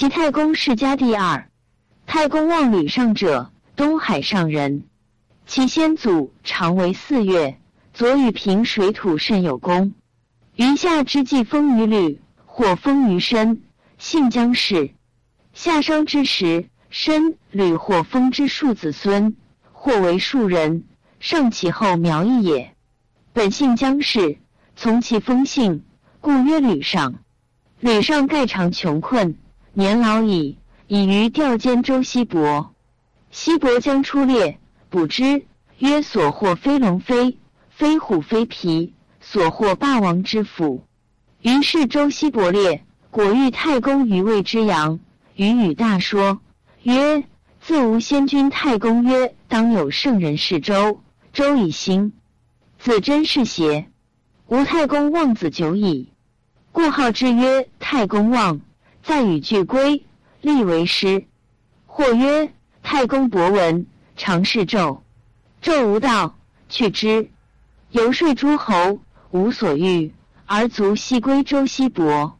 齐太公世家第二。太公望吕尚者，东海上人。其先祖常为四月，左与平水土甚有功。余下之际封于吕，或封于申，姓姜氏。夏商之时，申、吕或封之庶子孙，或为庶人，上其后苗裔也。本姓姜氏，从其封姓，故曰吕尚。吕尚盖常穷困，年老矣，以于调监周西伯。西伯将出猎。卜之曰：“所获非龙飞，非虎非皮，所获霸王之斧。”于是周西伯猎，果遇太公于魏之阳，与与大说曰：“自无先君。”太公曰：“当有圣人是周。”周以兴，子真是邪？吾太公望子久矣，故号之曰太公望。再与俱归，立为师。或曰：“太公博闻。”常侍纣，纣无道，去之。游说诸侯，无所欲，而卒西归周西伯。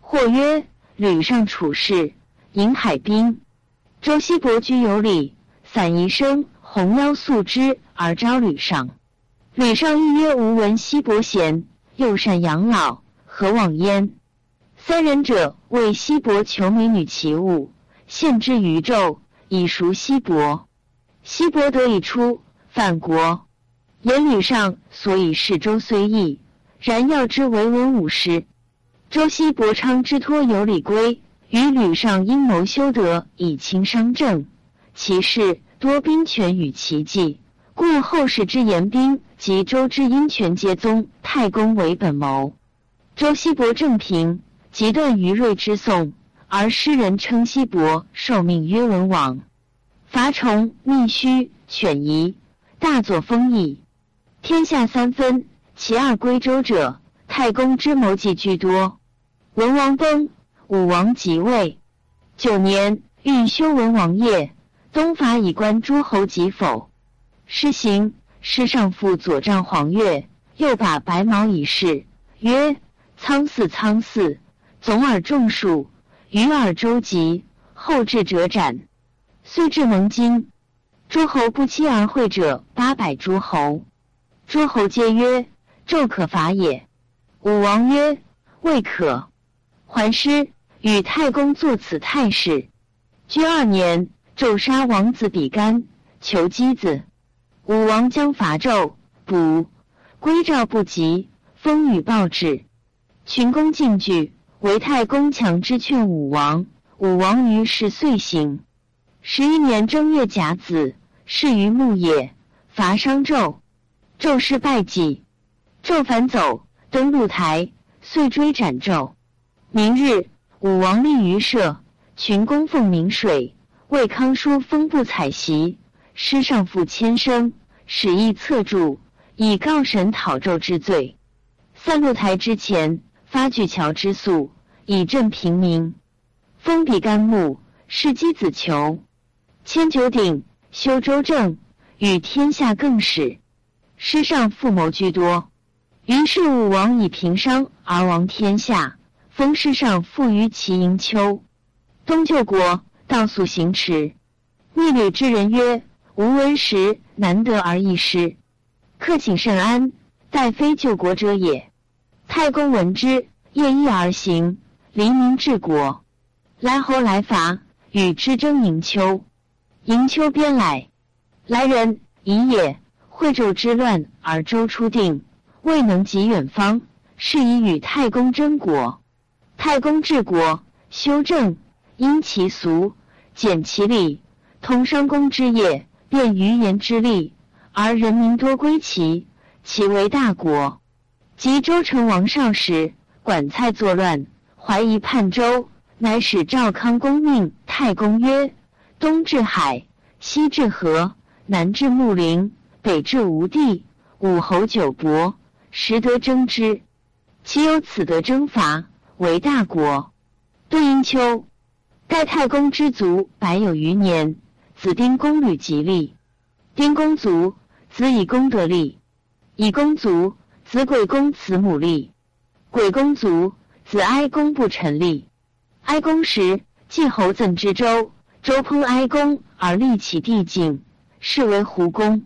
或曰：吕尚处事，引海滨。周西伯居有礼，散宜生，鸿邀素之而招吕尚。吕尚亦曰：吾闻西伯贤，又善养老，何往焉？三人者为西伯求美女其物，献之于纣，以赎西伯。西伯得以出，反国。言吕尚所以事周虽异，然要之为文武师。周西伯昌之托有礼归，与吕尚阴谋修德以清商政，其事多兵权与奇计，故后世之言兵及周之阴权皆宗太公为本谋。周西伯正平，即断于瑞之宋，而诗人称西伯受命曰文王。伐虫、密须、犬夷，大作封邑。天下三分，其二归周者，太公之谋计居多。文王崩，武王即位。九年，欲修文王业，东伐以观诸侯及否。施行，师上父左帐黄钺，又把白毛以示，曰：“苍驷，苍驷，总耳众数，与尔周吉，后至者斩。”遂至蒙金，诸侯不期而会者八百诸侯。诸侯皆曰：“纣可伐也。”武王曰：“未可。”还师与太公作此太史。居二年，纣杀王子比干，求箕子。武王将伐纣，卜归赵不及，风雨暴至，群公进惧，为太公强之劝武王。武王于是遂行。十一年正月甲子，事于牧野，伐商纣，纣失败绩，纣反走，登鹿台，遂追斩纣。明日，武王立于社，群公奉明水，为康叔封布彩席，师上父千声，使役策助，以告神讨纣之罪。散鹿台之前，发巨桥之粟，以赈平民。封比干木，是箕子裘。迁九鼎，修周正，与天下更始。师上父谋居多。于是武王以平商而亡天下，封师上父于齐营丘。东救国，道速行驰。逆旅之人曰：“吾闻时难得而易失，客请甚安，待非救国者也。”太公闻之，夜衣而行，黎明治国。来侯来伐，与之争营丘。迎秋边来，来人已也。惠纣之乱而周初定，未能及远方，是以与太公争国。太公治国，修正，因其俗，简其礼，通商公之业，便于言之利，而人民多归齐，其为大国。及周成王少时，管蔡作乱，怀疑叛周，乃使赵康公命太公曰。东至海，西至河，南至穆陵，北至吴地，五侯九伯，实得争之。其有此得征伐，为大国。杜英秋，盖太公之族百有余年，子丁公履吉利。丁公卒，子以公得利。以公卒，子鬼公慈母立。鬼公卒，子哀公不成立。哀公时。季侯赠之周，周烹哀公而立其帝境，是为胡公。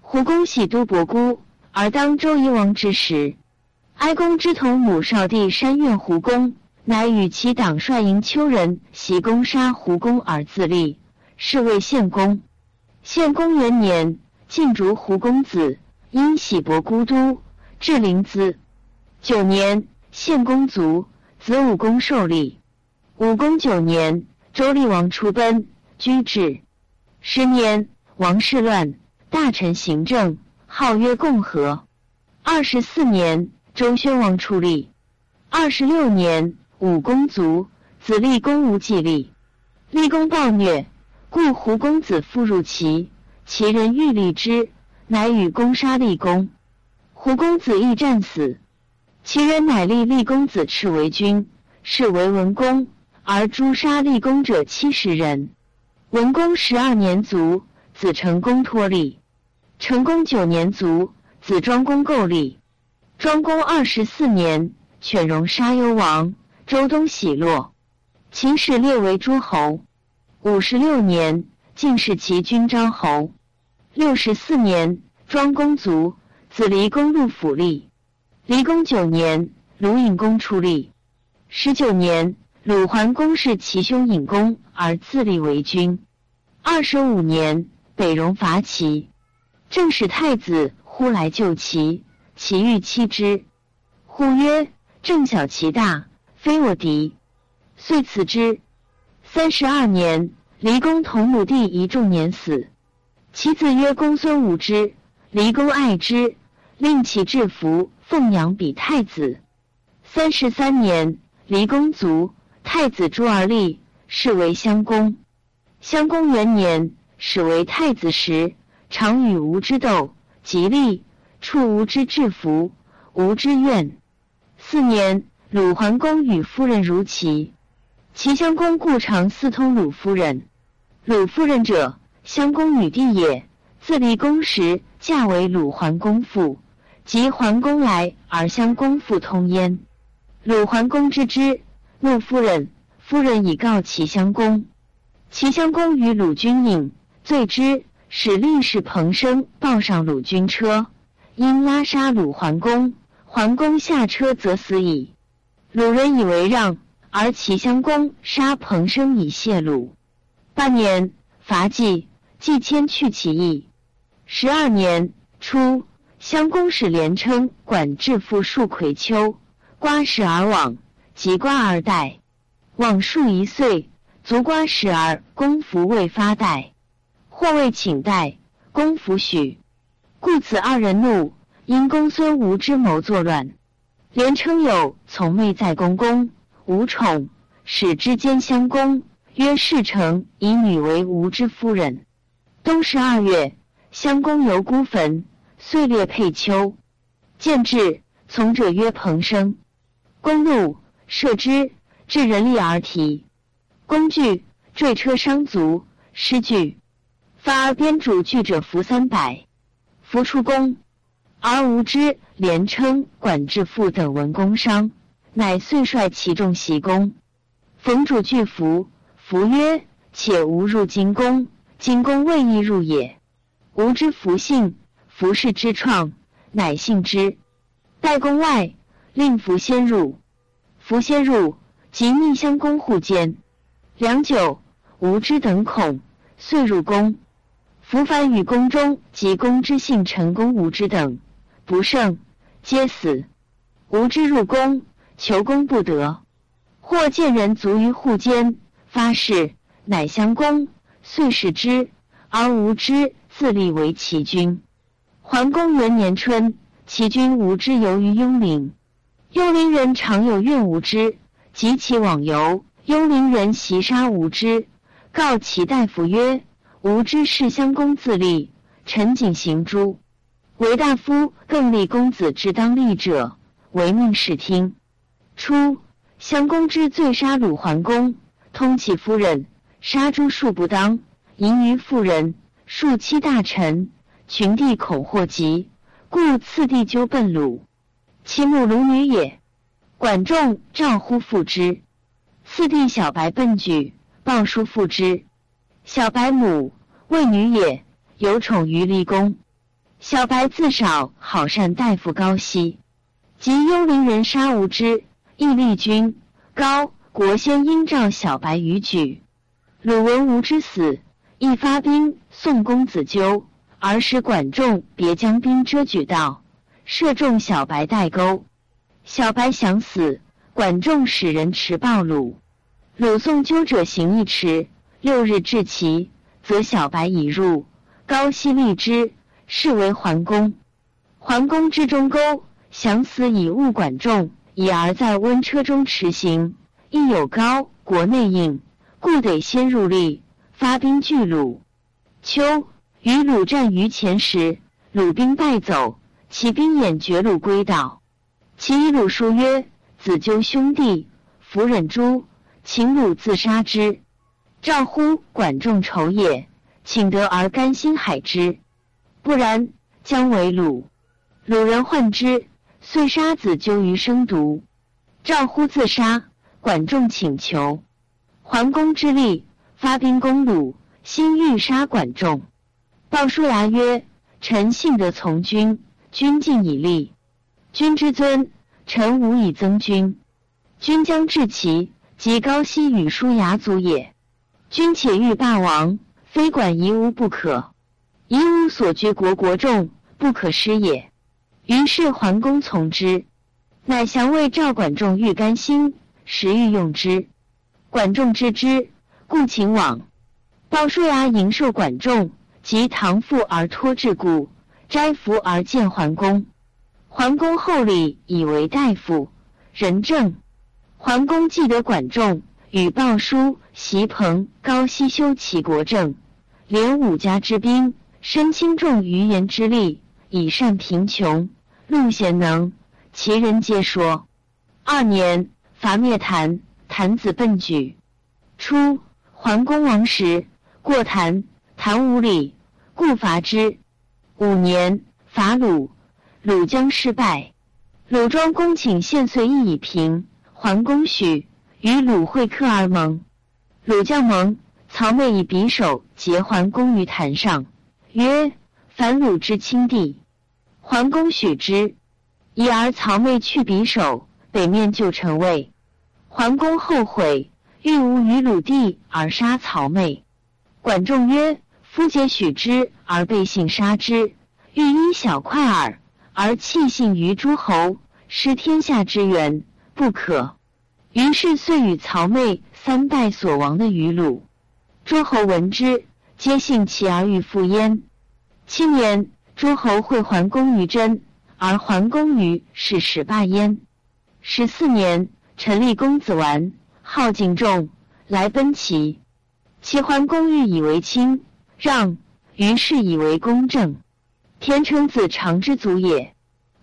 胡公喜都伯姑，而当周夷王之时，哀公之同母少弟山怨胡公，乃与其党率营丘人袭攻杀胡公而自立，是为献公。献公元年，晋逐胡公子，因喜伯姑都，至临淄。九年，献公卒，子武公受立。武公九年，周厉王出奔，居至。十年，王室乱，大臣行政，号曰共和。二十四年，周宣王出立。二十六年，武公卒，子立公无忌立。立公暴虐，故胡公子复入齐，齐人欲立之，乃与公杀立公。胡公子亦战死。其人乃立立公子赤为君，是为文公，而诛杀立公者七十人。文公十二年卒，子成公托立。成公九年卒，子庄公构立。庄公二十四年，犬戎杀幽王，周东喜洛。秦始列为诸侯。五十六年，晋弑其君昭侯。六十四年，庄公卒，子离公入府立。离公九年，鲁隐公出立。十九年，鲁桓公弑其兄隐公，而自立为君。二十五年，北戎伐齐，正使太子呼来救齐，齐欲欺之。呼曰：“正小其大，非我敌。”遂辞之。三十二年，离公同母弟一仲年死，其子曰公孙武之，离公爱之，令其制服。奉养比太子，三十三年，离公卒，太子朱而立，是为襄公。襄公元年，始为太子时，常与吴之斗，吉利，处吴之制服，吴之怨。四年，鲁桓公与夫人如齐，齐襄公故常私通鲁夫人。鲁夫人者，襄公女弟也。自立公时，嫁为鲁桓公妇。及桓公来，而相公复通焉。鲁桓公知之，怒夫人。夫人以告齐襄公。齐襄公与鲁君饮，醉之，使令士彭生抱上鲁君车，因拉杀鲁桓公。桓公下车则死矣。鲁人以为让，而齐襄公杀彭生以谢鲁。半年，伐季，季迁去其邑。十二年初。襄公使连称管治父数葵丘，瓜食而往，及瓜而待，往数一岁，足瓜食而公服未发待，或未请待，公服许，故此二人怒，因公孙无之谋作乱。连称有从妹在公公，无宠，使之奸襄公，曰事成，以女为吴之夫人。冬十二月，襄公游孤坟。遂列佩丘，见至，从者曰：“彭生。”公怒，射之，至人力而提。工具，坠车伤足，失惧。发而边主惧者服三百，服出宫，而无知连称管制父等闻公伤，乃遂率其众袭宫。逢主惧服，服曰：“且吾入金宫，金宫未易入也。”吾之服性。服饰之创，乃信之。待宫外，令服先入。服先入，即逆相公户间。良久，无知等恐，遂入宫。服反与宫中及公之信陈公无知等不胜，皆死。无知入宫，求公不得。或见人卒于户间，发誓，乃相公，遂使之，而无知自立为齐君。桓公元年春，齐君无知游于雍陵。雍陵人常有怨无知，及其往游，雍陵人袭杀无知，告齐大夫曰：“无知是襄公自立，陈景行诛。为大夫更立公子之当立者，唯命是听。”初，襄公之罪杀鲁桓公，通其夫人，杀诸庶不当，淫于妇人，数妻大臣。群帝恐祸及，故次第纠奔鲁。其母鲁女也。管仲召乎父之。次弟小白奔举，报书复之。小白母为女也，有宠于立公。小白自少好善大夫高息，及幽灵人杀无知，亦立君高国先应召小白于举。鲁文吴之死，亦发兵送公子纠，而使管仲别将兵遮举道，射中小白带钩。小白想死，管仲使人持暴鲁。鲁送纠者行一迟，六日至齐，则小白已入。高息立之。是为桓公。桓公之中钩，想死以误管仲，已而在温车中驰行，亦有高国内应，故得先入力，发兵拒鲁。秋，与鲁战于前时，鲁兵败走，其兵掩绝鲁归岛。其以鲁书曰：“子纠兄弟，弗忍诛，请鲁自杀之。”赵乎管仲仇也，请得而甘心海之。不然，将为鲁。鲁人患之，遂杀子纠于生毒。赵乎自杀，管仲请求。桓公之力，发兵攻鲁，心欲杀管仲。鲍叔牙曰：“臣信得从君，君尽以立。君之尊，臣无以增君。君将至齐，即高息与叔牙族也。君且欲霸王，非管夷吾不可。”夷吾所居国国众，不可失也。于是桓公从之，乃降魏赵管仲欲甘心，时欲用之。管仲知之，故请往。鲍叔牙迎受管仲，及唐父而托至故，斋服而见桓公。桓公厚礼，以为大夫，仁政。桓公既得管仲，与鲍叔、袭彭、高息修齐国政，连五家之兵。身轻重于言之力，以善贫穷，路贤能，其人皆说。二年，伐灭谭，谭子奔举。初，桓公王时，过谭，谭无礼，故伐之。五年，伐鲁，鲁将失败。鲁庄公请献岁邑以平，桓公许，与鲁会客而盟。鲁将盟，曹妹以匕首截桓公于坛上。曰：反鲁之亲弟，桓公许之。已而曹妹去匕首，北面就城魏。桓公后悔，欲无于鲁地而杀曹妹。管仲曰：夫皆许之而背信杀之，欲因小快耳，而弃信于诸侯，失天下之源，不可。于是遂与曹魏三代所亡的于鲁。诸侯闻之。皆信其而欲复焉。七年，诸侯会桓公于真，而桓公于是始罢焉。十四年，陈立公子完，好敬重，来奔齐。齐桓公欲以为亲，让，于是以为公正。田成子长之祖也。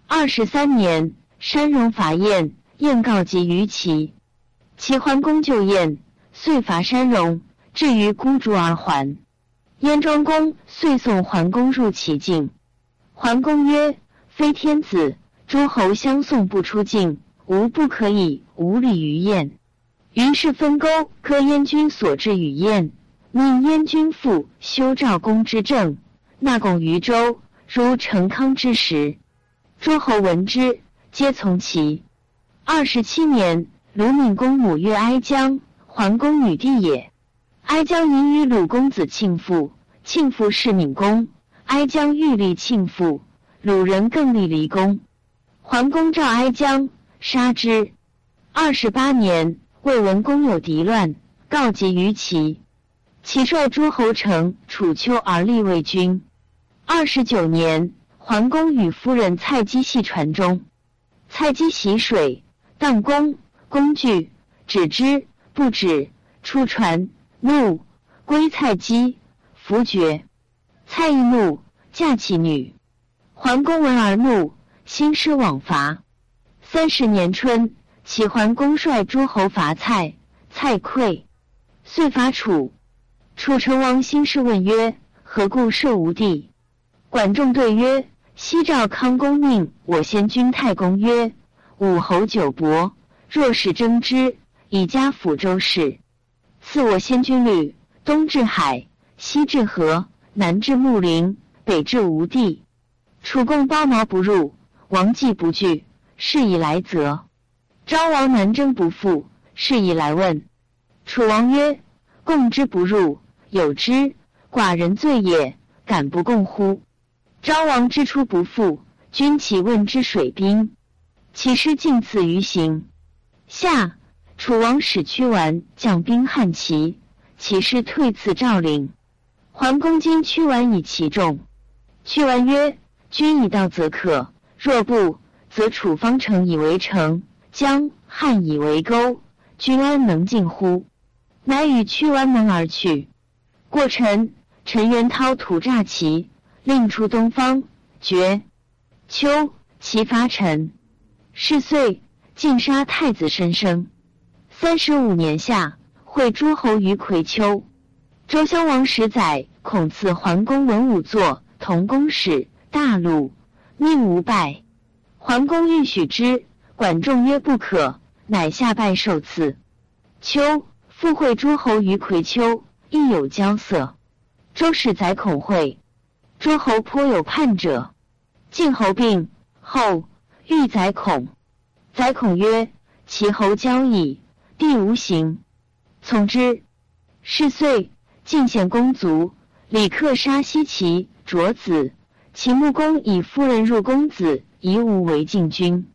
二十三年，山戎伐燕，燕告急于齐。齐桓公就燕，遂伐山戎，至于孤竹而还。燕庄公遂送桓公入其境。桓公曰：“非天子，诸侯相送不出境，吾不可以无礼于燕。”于是分沟割燕军所至与燕，命燕军复修赵公之政，纳贡于周，如成康之时。诸侯闻之，皆从其。二十七年，鲁闵公母曰哀姜，桓公女弟也。哀姜迎与鲁公子庆父，庆父是闵公。哀姜欲立庆父，鲁人更立离公。桓公召哀姜，杀之。二十八年，魏文公有敌乱，告急于齐。齐率诸侯城楚丘而立魏君。二十九年，桓公与夫人蔡姬系船中，蔡姬洗水，荡弓，弓具止之，不止，出船。怒归蔡姬，弗绝。蔡亦怒，嫁其女。桓公闻而怒，兴师往伐。三十年春，齐桓公率诸侯伐蔡，蔡溃，遂伐楚。楚成王兴师问曰：“何故射无地？”管仲对曰：“西赵康公命我先君太公曰：‘武侯久伯，若是争之，以加抚州事。赐我先君旅，东至海，西至河，南至木陵，北至吴地。楚共包毛不入，王既不惧，是以来责。昭王南征不复，是以来问。楚王曰：“共之不入，有之，寡人罪也，敢不共乎？”昭王之出不复，君其问之水兵，其师尽次于行。夏，楚王使屈完将兵汉齐，其师退次赵陵。桓公今屈完以其众。屈完曰：“君以道则可，若不，则楚方城以为城，江汉以为沟，君安能进乎？”乃与屈完盟而去。过陈，陈元涛土诈齐，令出东方。绝秋，齐伐陈。是岁，尽杀太子申生。三十五年夏，会诸侯于葵丘。周襄王十载，恐赐桓公文武作同公使，大鲁，命无拜。桓公欲许之，管仲曰不可，乃下拜受赐。秋。复会诸侯于葵丘，亦有交色。周使宰孔会，诸侯颇有叛者。晋侯病后，欲宰孔。宰孔曰：“其侯交矣，必无行。”从之。是岁，晋献公卒，李克杀西齐卓子。秦穆公以夫人入公子，以武为晋军。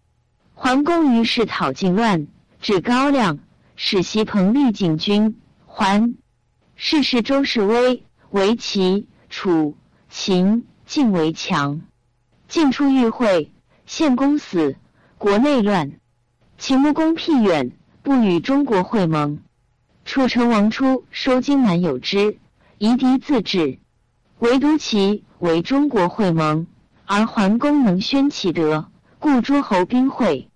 桓公于是讨晋乱，至高亮。使袭彭立景军还，世事周士威为齐、楚、秦、晋为强。晋出遇会，献公死，国内乱。秦穆公僻远，不与中国会盟。楚成王初收荆南有之，夷狄自治。唯独齐为中国会盟，而桓公能宣其德，故诸侯兵会。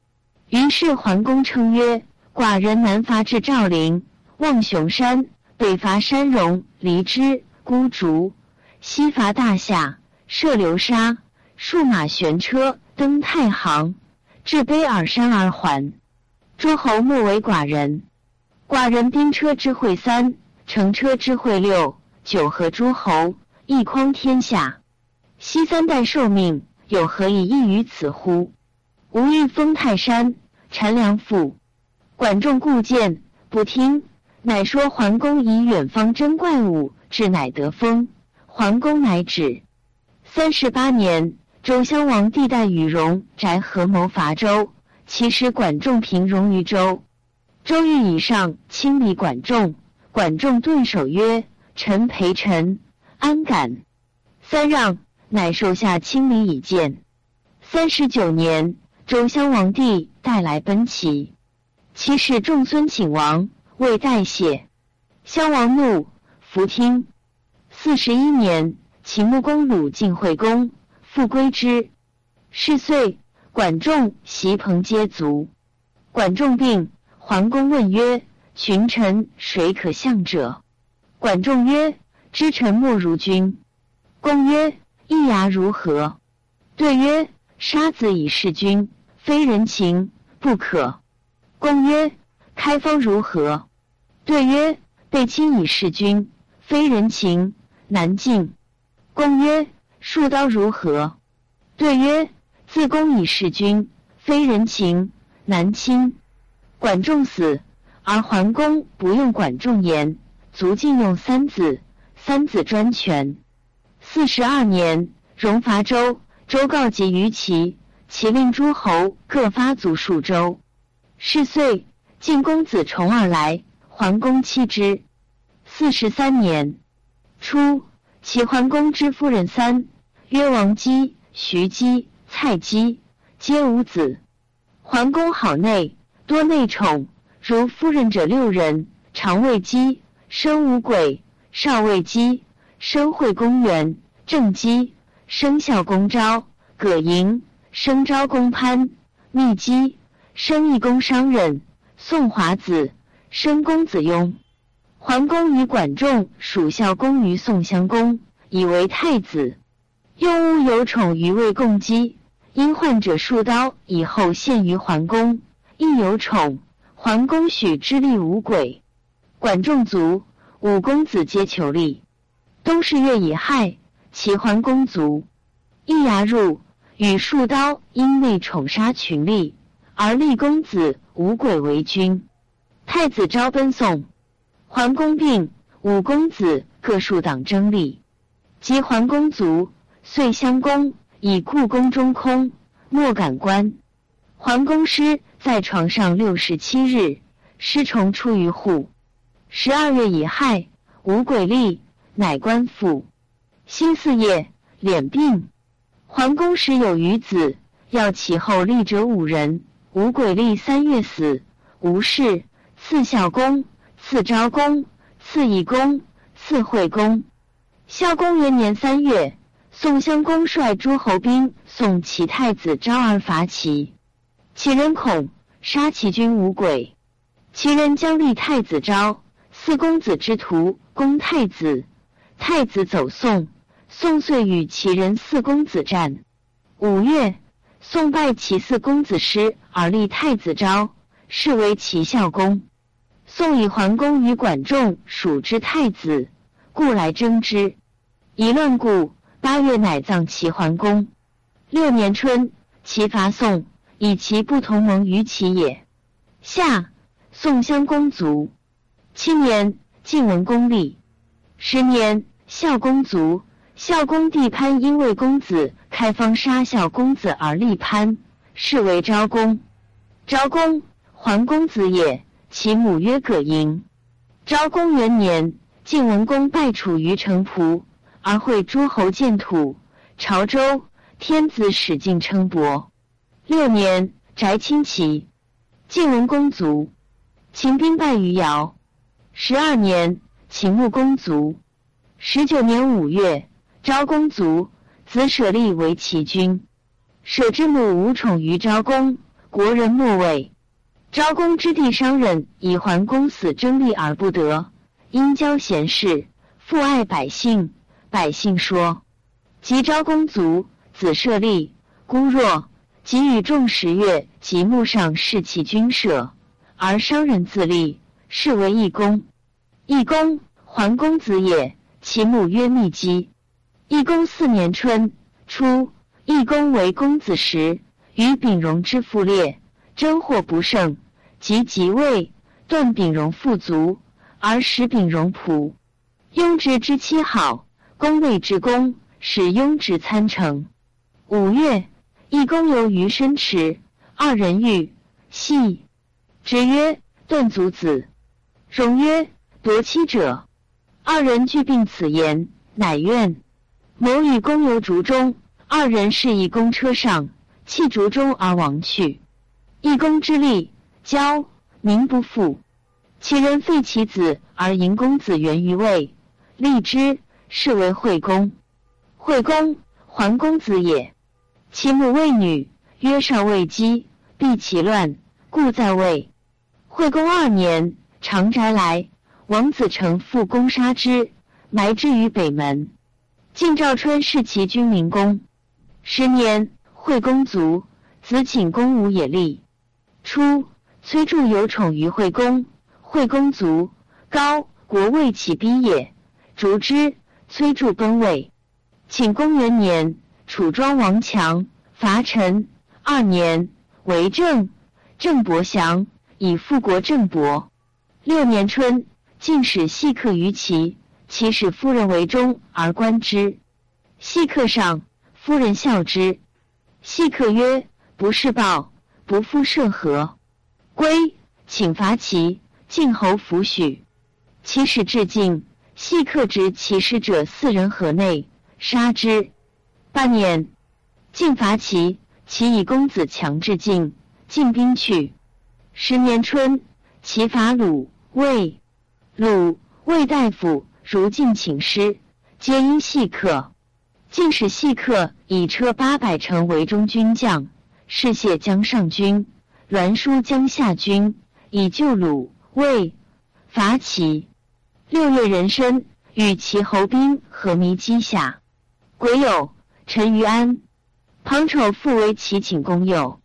于是桓公称曰。寡人南伐至赵陵，望雄山；北伐山戎、黎之、孤竹；西伐大夏，涉流沙，数马悬车，登太行，至卑尔山而还。诸侯莫为寡人。寡人兵车之会三，乘车之会六，九合诸侯，一匡天下。昔三代受命，有何以异于此乎？吾欲封泰山，禅梁父。管仲固谏不听，乃说桓公以远方征怪物，至乃得封。桓公乃止。三十八年，周襄王帝代与戎宅合谋伐周，其使管仲平戎于周。周欲以上清理管仲，管仲顿首曰：“臣陪臣，安敢？”三让，乃受下清理以见。三十九年，周襄王帝带来奔齐。其使仲孙请王，未代谢。襄王怒，弗听。四十一年，秦穆公鲁晋惠公，复归之。是岁，管仲、袭彭皆卒。管仲病，桓公问曰：“群臣谁可相者？”管仲曰：“知臣莫如君。”公曰：“易牙如何？”对曰：“杀子以事君，非人情，不可。”公曰：“开封如何？”对曰：“被亲以事君，非人情，难尽。”公曰：“数刀如何？”对曰：“自公以事君，非人情，难亲。”管仲死，而桓公不用管仲言，卒尽用三子，三子专权。四十二年，戎伐周，周告急于齐，齐令诸侯各发卒数周。是岁，晋公子重耳来，桓公妻之。四十三年初，齐桓公之夫人三，曰王姬、徐姬、蔡姬，皆无子。桓公好内，多内宠，如夫人者六人：长卫姬，生无鬼；少卫姬，生惠公元；正姬，生孝公昭；葛莹，生昭公潘；密姬。生义公商人，宋华子生公子雍。桓公与管仲属孝公于宋襄公，以为太子。雍乌有宠于魏共姬，因患者数刀，以后献于桓公。亦有宠，桓公许之立无鬼，管仲卒，五公子皆求立。冬十月乙亥，齐桓公卒。易牙入，与数刀，因内宠杀群吏，而立公子无鬼为君。太子昭奔宋，桓公病，五公子各数党争立。及桓公卒，遂襄公以故宫中空，莫敢观。桓公师在床上六十七日，尸虫出于户。十二月乙亥，五鬼立，乃官复。辛巳夜，敛病。桓公时有余子，要其后立者五人。五鬼立三月死，无事。赐孝公，赐昭公，赐义公，赐惠公。孝公元年三月，宋襄公率诸侯兵送齐太子昭而伐齐，齐人恐，杀齐军无鬼。齐人将立太子昭，四公子之徒攻太子，太子走宋。宋遂与齐人四公子战。五月，宋败齐四公子师，而立太子昭，是为齐孝公。宋以桓公与管仲属之太子，故来争之。以乱故，八月乃葬齐桓公。六年春，齐伐宋，以其不同盟于齐也。夏，宋襄公卒。七年，晋文公立。十年，孝公卒。孝公弟潘因为公子开方杀孝公子而立潘，是为昭公。昭公，桓公子也。其母曰葛莹。昭公元年，晋文公败楚于城濮，而会诸侯建土。朝周，天子使晋称伯。六年，翟亲齐。晋文公卒。秦兵败于尧。十二年，秦穆公卒。十九年五月。昭公卒，子舍利为齐君。舍之母无宠于昭公，国人莫畏。昭公之弟商人以桓公死争利而不得，因交贤士，父爱百姓。百姓说：及昭公卒，子舍利孤弱，即与众十月，及木上弑其君舍，而商人自立，是为义公。义公，桓公子也。其母曰密姬。义公四年春，初，义公为公子时，与丙荣之父列，争获不胜，即即位，断丙荣富足，而使丙荣仆。雍直之妻好，公谓之公，使雍直参乘。五月，义公游于深池，二人遇，系。直曰：“断足子。”荣曰：“夺妻者。”二人俱病此言，乃怨。谋与公游竹中，二人是以公车上，弃竹中而亡去。义公之力骄，民不复。其人废其子而迎公子元于魏，立之，是为惠公。惠公，桓公子也。其母为女，曰少未姬，避其乱，故在位。惠公二年，长宅来，王子成复攻杀之，埋之于北门。晋赵春弑其君明公。十年，惠公卒，子请公武也立。初，崔杼有宠于惠公，惠公卒，高国未起逼也，逐之。崔杼奔魏。请公元年，楚庄王强伐陈。二年，为政，郑伯降，以复国郑伯。六年春，晋使细客于齐。其使夫人为中而观之，细客上，夫人笑之。细客曰：“不是报，不复涉河。”归，请伐齐。晋侯弗许。其使至晋，细客执其使者四人河内，杀之。八年，晋伐齐，齐以公子强至晋，晋兵去。十年春，齐伐鲁、魏。鲁、魏大夫。如晋请师，皆因细客。晋使细客以车八百乘为中军将，是谢江上军，栾书江夏军，以救鲁、魏，伐齐。六月壬申，与齐侯兵合弥基下。癸酉，陈于安。庞丑复为齐请公右。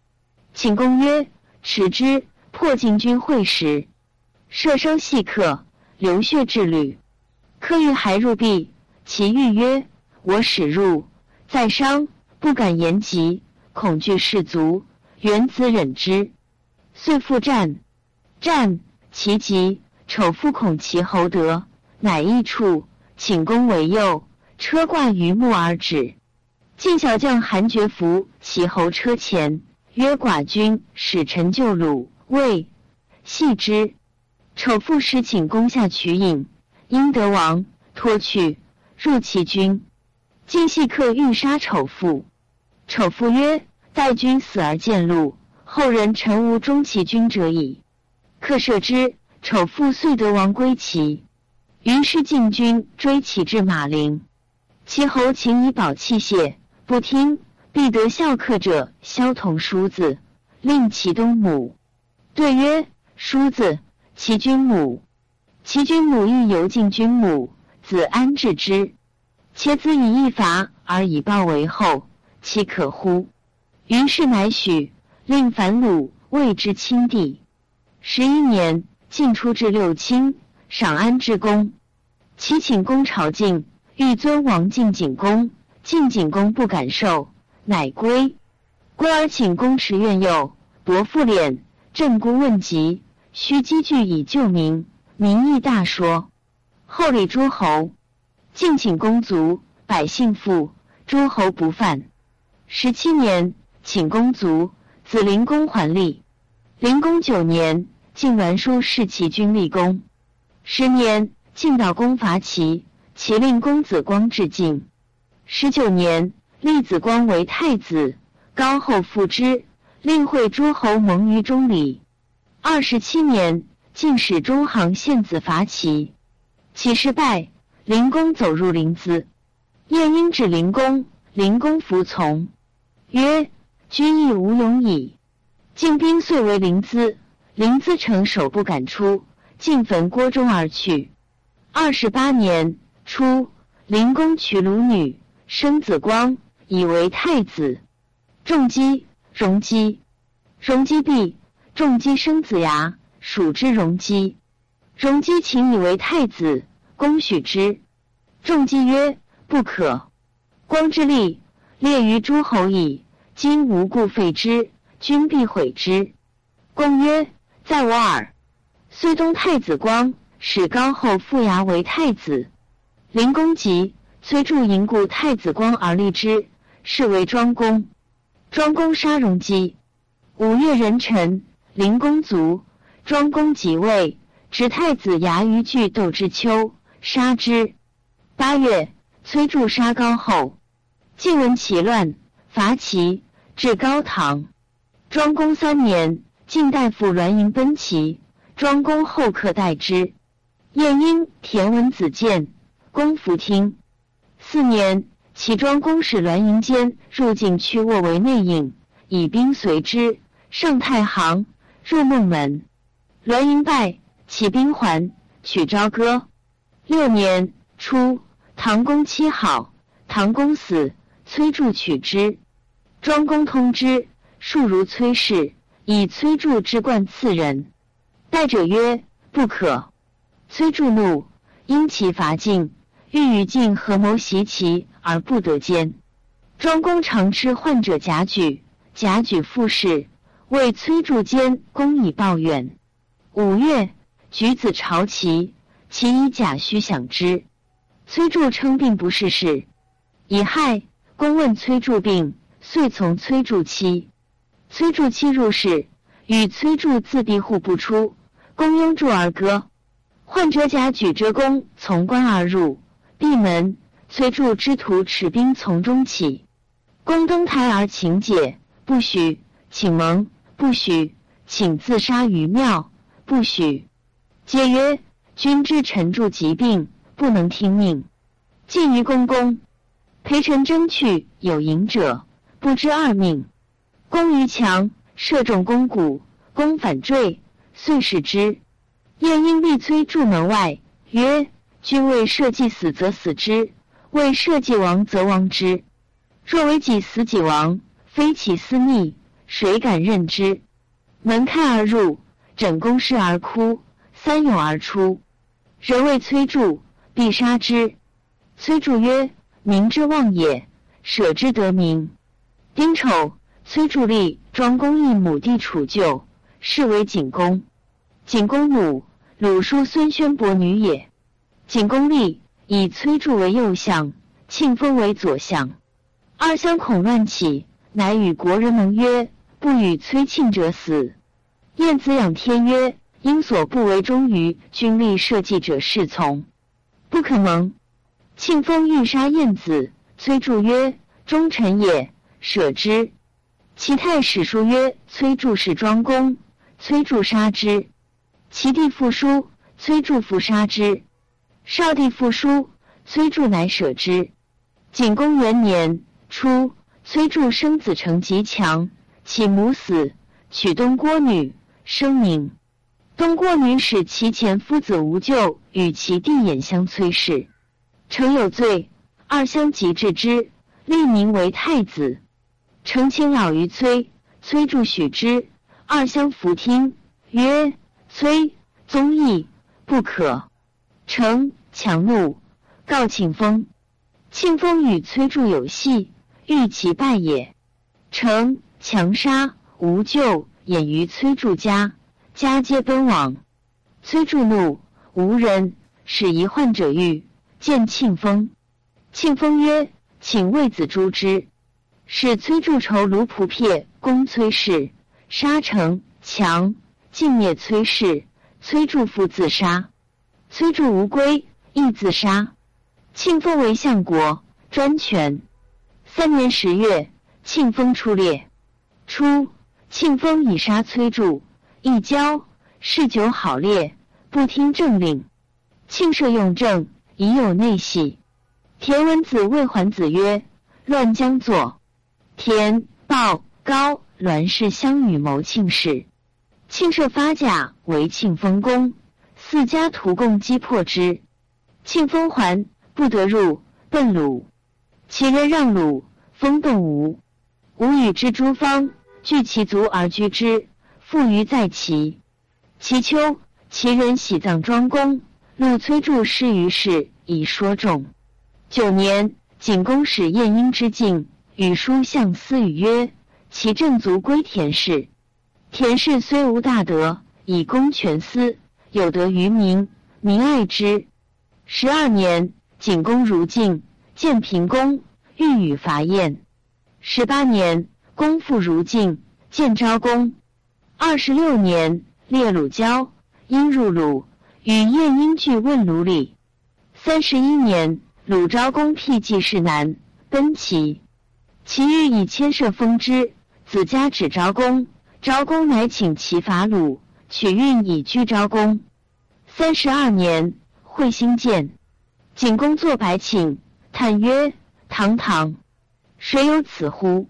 请公曰：“耻之，破晋军会时，射伤细客，流血至旅。客欲还入壁，其欲曰：“我使入，在伤，不敢言疾，恐惧士卒，原子忍之。”遂复战，战其急，丑父恐其侯得，乃易处，请公为右，车挂于木而止。晋小将韩厥伏其侯车前，曰：“寡君使臣救鲁，魏，系之。”丑父使请攻下取引。英德王。脱去，入其军。晋细客欲杀丑父，丑父曰：“待君死而见禄，后人臣无忠其君者矣。”客射之，丑父遂得王归齐。于是晋军追其至马陵，其侯请以宝器械，不听，必得孝客者萧同叔子，令其东母。对曰：“叔子，其君母。”其君母欲游进君母，子安置之？且子以一伐而以报为后，其可乎？于是乃许，令樊鲁谓之亲弟。十一年，晋出至六卿，赏安之功。齐请公朝觐，欲尊王晋景公，晋景公不敢受，乃归。归而请公持苑右，伯父敛，镇孤问疾，须积聚以救民。民意大说，后礼诸侯，敬请公族，百姓富，诸侯不犯。十七年，请公族，子灵公还立。灵公九年，晋栾书弑其君立功。十年，晋悼公伐齐，齐令公子光至晋。十九年，立子光为太子，高后复之，令会诸侯盟于中里。二十七年。晋使中行献子伐齐，齐失败，灵公走入临淄。晏婴指灵公，灵公服从，曰：“君亦无勇矣。”晋兵遂为临淄，临淄城守不敢出，尽焚郭中而去。二十八年初，灵公娶鲁女，生子光，以为太子。仲基，荣基，荣基毕，仲基生子牙。属之容姬，容姬请以为太子，公许之。仲基曰：“不可。光之力，列于诸侯矣。今无故废之，君必毁之。”公曰：“在我耳。”虽东太子光，使高后复牙为太子。灵公急，崔杼迎故太子光而立之，是为庄公。庄公杀荣姬。五月壬辰，灵公卒。庄公即位，执太子牙于巨斗之丘，杀之。八月，崔杼杀高后。晋闻其乱，伐齐，至高唐。庄公三年，晋大夫栾盈奔齐，庄公后客待之。晏婴、田文子见，公服听。四年，齐庄公使栾盈坚入晋去卧为内应，以兵随之，上太行，入孟门。栾盈败，起兵还，取朝歌。六年初，唐公妻好，唐公死，崔杼取之。庄公通之，数如崔氏，以崔杼之冠赐人。待者曰：“不可。”崔杼怒，因其伐晋，欲与晋合谋袭齐，而不得兼。庄公常吃患者贾举，贾举复事，为崔杼奸，公以报怨。五月，举子朝齐，齐以贾诩享之。崔杼称病不是事，乙亥，公问崔杼病，遂从崔杼妻。崔杼妻入室，与崔杼自闭户不出。公拥柱而歌。患者甲举折弓从关而入，闭门。崔杼之徒持兵从中起，公登台而请解，不许；请盟，不许；请自杀于庙。不许。皆曰：“君之臣助疾病，不能听命。”晋于公公，陪臣争去，有赢者，不知二命。公于强，射中弓骨，弓反坠，遂使之。晏婴立崔住门外，曰：“君为社稷死，则死之；为社稷亡，则亡之。若为己死己亡，非其私逆，谁敢任之？”门开而入。枕宫失而哭，三勇而出。人谓崔杼，必杀之。崔杼曰：“民之望也，舍之得民。”丁丑，崔杼立庄公义母弟处就，是为景公。景公母，鲁叔孙宣伯女也。景公立，以崔杼为右相，庆封为左相。二相恐乱起，乃与国人盟曰：“不与崔庆者死。”晏子仰天曰：“因所不为忠于君立社稷者，是从不可盟。”庆封欲杀晏子，崔杼曰：“忠臣也，舍之。”其太史书曰：“崔杼是庄公，崔杼杀之。”其弟复书，崔杼复杀之。少帝复书，崔杼乃舍之。景公元年初，崔杼生子成极强，其母死，娶东郭女，生名。东郭女使其前夫子无咎与其弟衍相崔氏。成有罪，二相即治之，立名为太子。成亲老于崔，崔杼许之，二相扶听，曰：“崔宗义不可。”成强怒，告庆封。庆封与崔杼有隙，欲其败也。成强杀，无咎，掩于崔杼家，家皆奔往。崔杼怒，无人，使一患者欲。见庆丰，庆丰曰：“请为子诛之。”使崔杼仇卢仆撇攻崔氏，杀城强，尽灭崔氏。崔杼父自杀。崔杼无归，亦自杀。庆封为相国，专权。三年十月，庆丰出猎。初，庆丰以杀崔杼，一交，嗜酒好猎，不听政令。庆赦用政。已有内喜。田文子谓桓子曰：“乱将作。”田、鲍、高、栾氏相与谋庆氏。庆社发甲为庆丰公，四家图共击破之。庆丰还，不得入，奔鲁。其人让鲁，封邓吴。吴与之诸方，聚其族而居之，附于在齐。其秋，其人喜葬庄公。陆崔杼失于世，以说众。九年，景公使晏婴之境，与书相思语曰：“其正族归田氏。田氏虽无大德，以公权私，有德于民，民爱之。”十二年，景公如晋，建平公，欲与伐燕。十八年，公复如晋，建昭公。二十六年，列鲁交，因入鲁。与晏婴俱问鲁里。三十一年，鲁昭公辟季氏南，奔齐。其欲以牵涉封之，子家指昭公。昭公乃请其伐鲁，取运以居昭公。三十二年，会兴见。景公作白请，叹曰：“堂堂，谁有此乎？”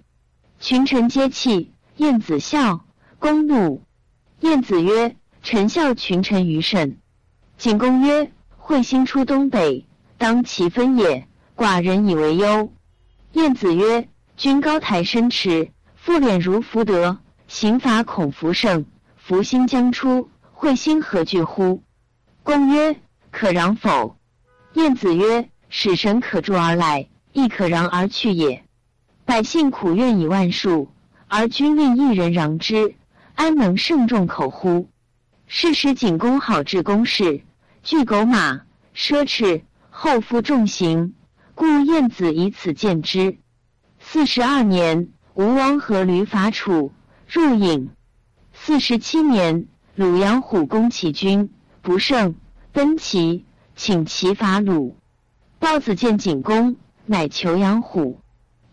群臣皆泣。晏子笑，公怒。晏子曰：“臣笑群臣愚甚。”景公曰：“彗星出东北，当其分也。寡人以为忧。”晏子曰：“君高台深池，复敛如福德，刑罚恐福盛。福星将出，彗星何惧乎？”公曰：“可攘否？”晏子曰：“使神可助而来，亦可攘而去也。百姓苦怨以万数，而君令一人攘之，安能胜众口乎？”是时景公好治公事。惧狗马，奢侈，后负重刑，故晏子以此见之。四十二年，吴王阖闾伐楚，入郢。四十七年，鲁阳虎攻齐军，不胜，奔齐，请齐伐鲁。豹子见景公，乃求阳虎。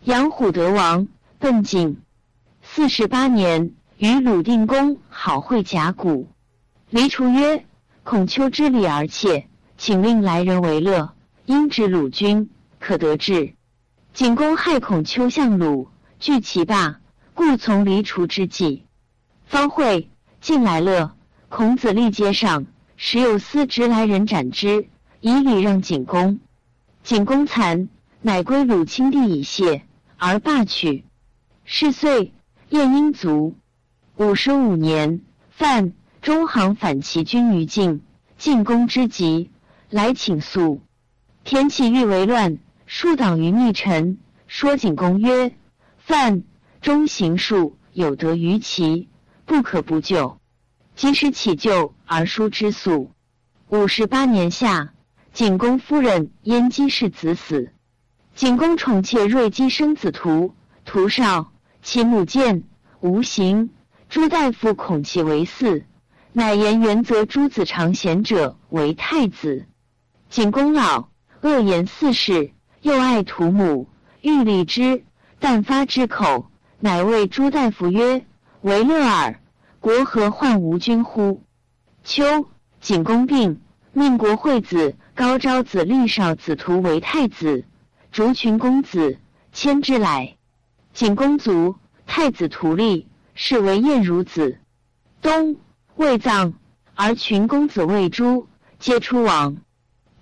阳虎得王，奔景。四十八年，与鲁定公好会甲骨。黎除曰。孔丘之礼而切，请令来人为乐。因指鲁君，可得志。景公害孔丘向鲁，惧其霸，故从离除之计。方会进来乐，孔子立阶上，时有司直来人斩之，以礼让景公。景公惭，乃归鲁亲弟以谢，而罢取。是岁，晏婴卒。五十五年，犯中行反其军于晋，进攻之急，来请诉。田启欲为乱，树党于密臣，说景公曰：“犯中行术，有得于其，不可不救。及时起救，而书之素。”五十八年夏，景公夫人燕姬氏子死。景公宠妾瑞姬生子图，图少，其母见无行。朱大夫恐其为嗣，乃言原则诸子长贤者为太子。景公老。恶言四世，又爱屠母，欲立之，但发之口，乃谓朱大夫曰：“为乐耳，国何患无君乎？”秋，景公病，命国惠子高昭子立少子图为太子，逐群公子，迁之来。景公卒，太子图立，是为晏如子。冬，未葬，而群公子未诛，皆出亡。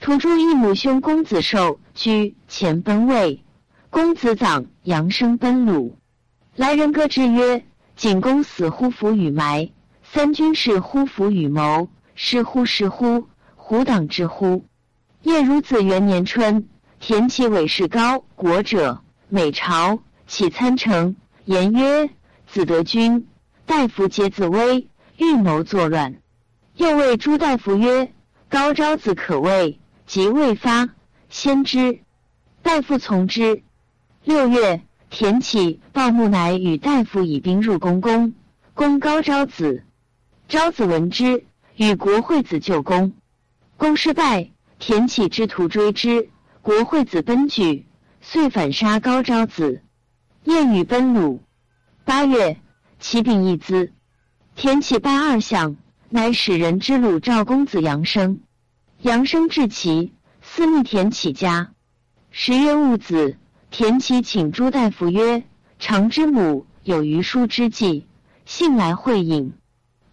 土著一母兄公子寿居前奔魏，公子长扬生奔鲁。来人歌之曰：“景公死乎弗与埋，三军士乎弗与谋，是乎是乎，虎党之乎？”夜如子元年春，田齐韦氏高国者，美朝，起参城，言曰：“子得君，大夫皆自危，欲谋作乱。”又谓朱大夫曰：“高昭子可畏。”即未发，先知大夫从之。六月，田启鲍木乃与大夫以兵入宫，宫攻高昭子。昭子闻之，与国惠子救宫，公失败。田启之徒追之，国惠子奔举，遂反杀高昭子。燕与奔鲁。八月，启禀一资，田启拜二相，乃使人之鲁赵公子杨生。杨生至齐，私密田起家。十月戊子，田启请朱大夫曰：“常之母有余书之计，幸来会饮。”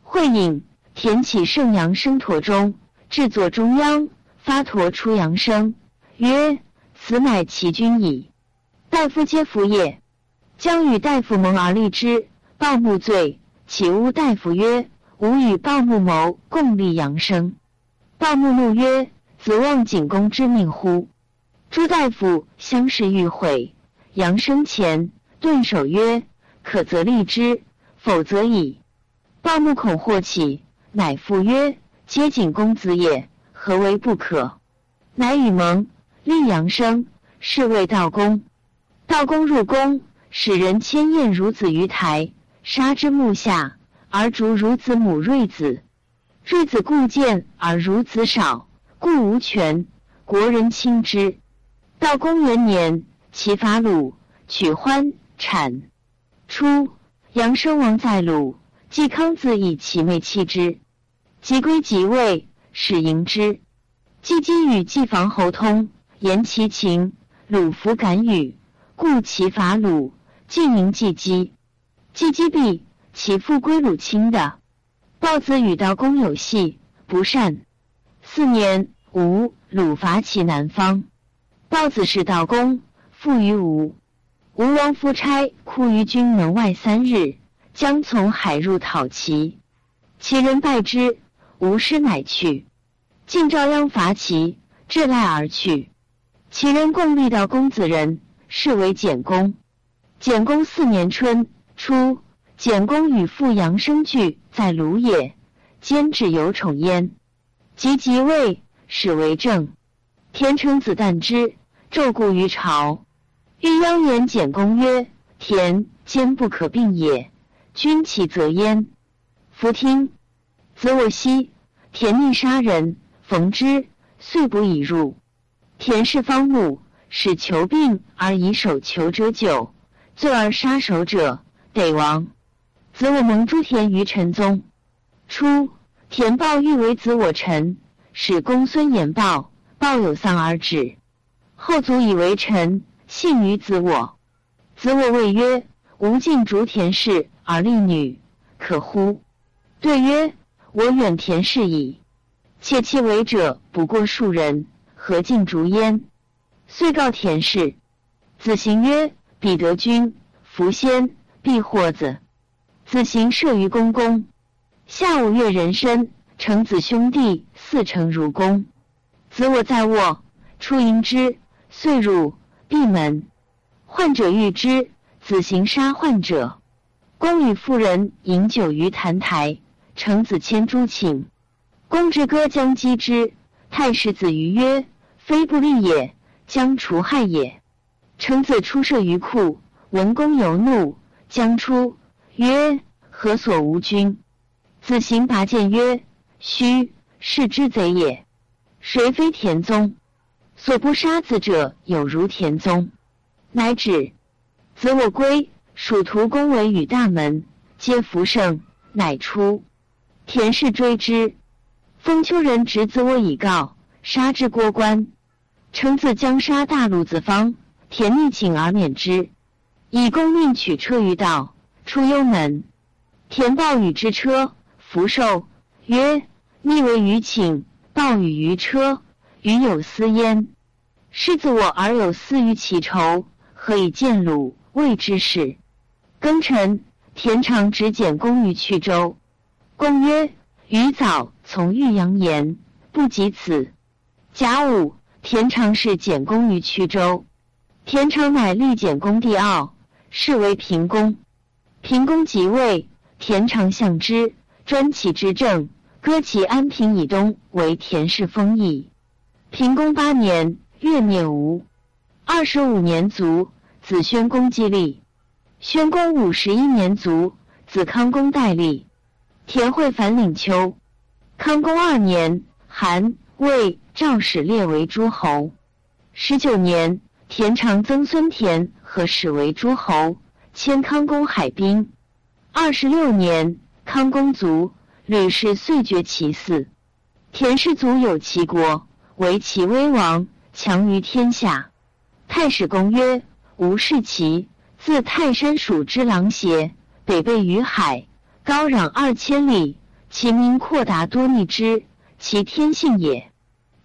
会饮，田启盛阳生驼中，至左中央，发驼出阳生，曰：“此乃其君矣。”大夫皆服也。将与大夫盟而立之，鲍木罪，启诬大夫曰：“吾与鲍木谋共立阳生。”鲍木怒曰：“子望景公之命乎？”朱大夫相视欲悔。杨生前顿首曰：“可则立之，否则已。”鲍木恐祸起，乃复曰：“皆景公子也，何为不可？”乃与盟，立杨生，是谓道公。道公入宫，使人牵宴孺子于台，杀之木下，而逐孺子母瑞子。瑞子故见而孺子少，故无权。国人轻之。到公元年，齐伐鲁，取欢、产。初，杨生王在鲁，季康子以其妹弃之。即归即位，使迎之。季姬与季房侯通，言其情。鲁弗敢与，故其伐鲁，晋迎季姬。季姬毕，其父归鲁亲的。豹子与道公有隙，不善。四年，吴鲁伐齐南方。豹子是道公，附于吴。吴王夫差哭于军门外三日，将从海入讨齐。齐人败之，吴师乃去。晋赵鞅伐齐，至赖而去。齐人共立道公子人，是为简公。简公四年春初。简公与父杨生聚在鲁也，兼指有宠焉。及即位，始为政。田成子旦之，昼固于朝。欲鞅言简公曰：“田坚不可并也，君其则焉。”夫听。子我兮，田逆杀人，逢之，遂不以入。田氏方木，使求病而以手求者久，罪而杀首者，得亡。子我蒙诸田于陈宗。初，田豹欲为子我臣，使公孙衍豹，豹有丧而止。后祖以为臣，信于子我。子我谓曰：“吾尽逐田氏而立女，可乎？”对曰：“我远田氏矣。且其为者不过数人，何尽逐焉？”遂告田氏。子行曰：“彼得君，福先，必获子。”子行射于公宫，下五月壬申，成子兄弟四成如公。子我在卧，出迎之，遂入闭门。患者遇之，子行杀患者。公与妇人饮酒于坛台，成子牵诸请。公之歌将击之，太史子于曰：“非不利也，将除害也。”成子出射于库，闻公有怒，将出，曰：“何所无君？”子行拔剑曰：“须是之贼也。谁非田宗？所不杀子者，有如田宗。”乃止。子我归，属徒公为与大门，皆服胜，乃出。田氏追之。封丘人执子我以告，杀之郭关。称自将杀大陆子方，田逆请而免之。以公命取车于道，出幽门。田报与之车。福寿曰：“逆为于请，暴与于车，与有私焉。师子我而有私于其仇，何以见鲁？谓之事。”庚辰，田常执简公于曲州。公曰：“余早从玉阳言，不及此。”甲午，田常是简公于曲州。田常乃立简公帝傲，是为平公。平公即位，田常相之。专其之政，割其安平以东为田氏封邑。平公八年，月灭吴。二十五年卒，子宣公继立。宣公五十一年卒，子康公代立。田惠反领丘。康公二年，韩、魏、赵使列为诸侯。十九年，田常曾孙田和使为诸侯，迁康公海滨。二十六年。康公卒，吕氏遂绝其嗣。田氏族有其国，为其威王，强于天下。太史公曰：吴氏齐，自泰山属之狼邪，北背于海，高壤二千里，其民阔达多逆之，其天性也。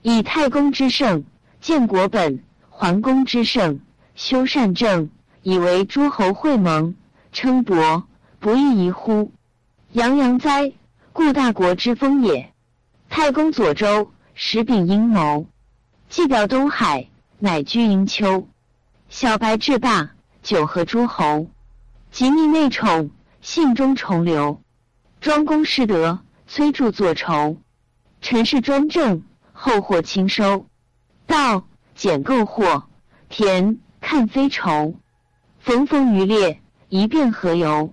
以太公之圣，建国本；桓公之圣，修善政，以为诸侯会盟，称伯，不亦宜乎？洋洋哉！故大国之风也。太公左周，时秉阴谋，既表东海，乃居营丘。小白至霸，九合诸侯，及逆内宠，信中重流。庄公失德，崔杼作仇。陈氏专政，后获轻收。道减购货，田看非仇。逢逢于列，一变何由？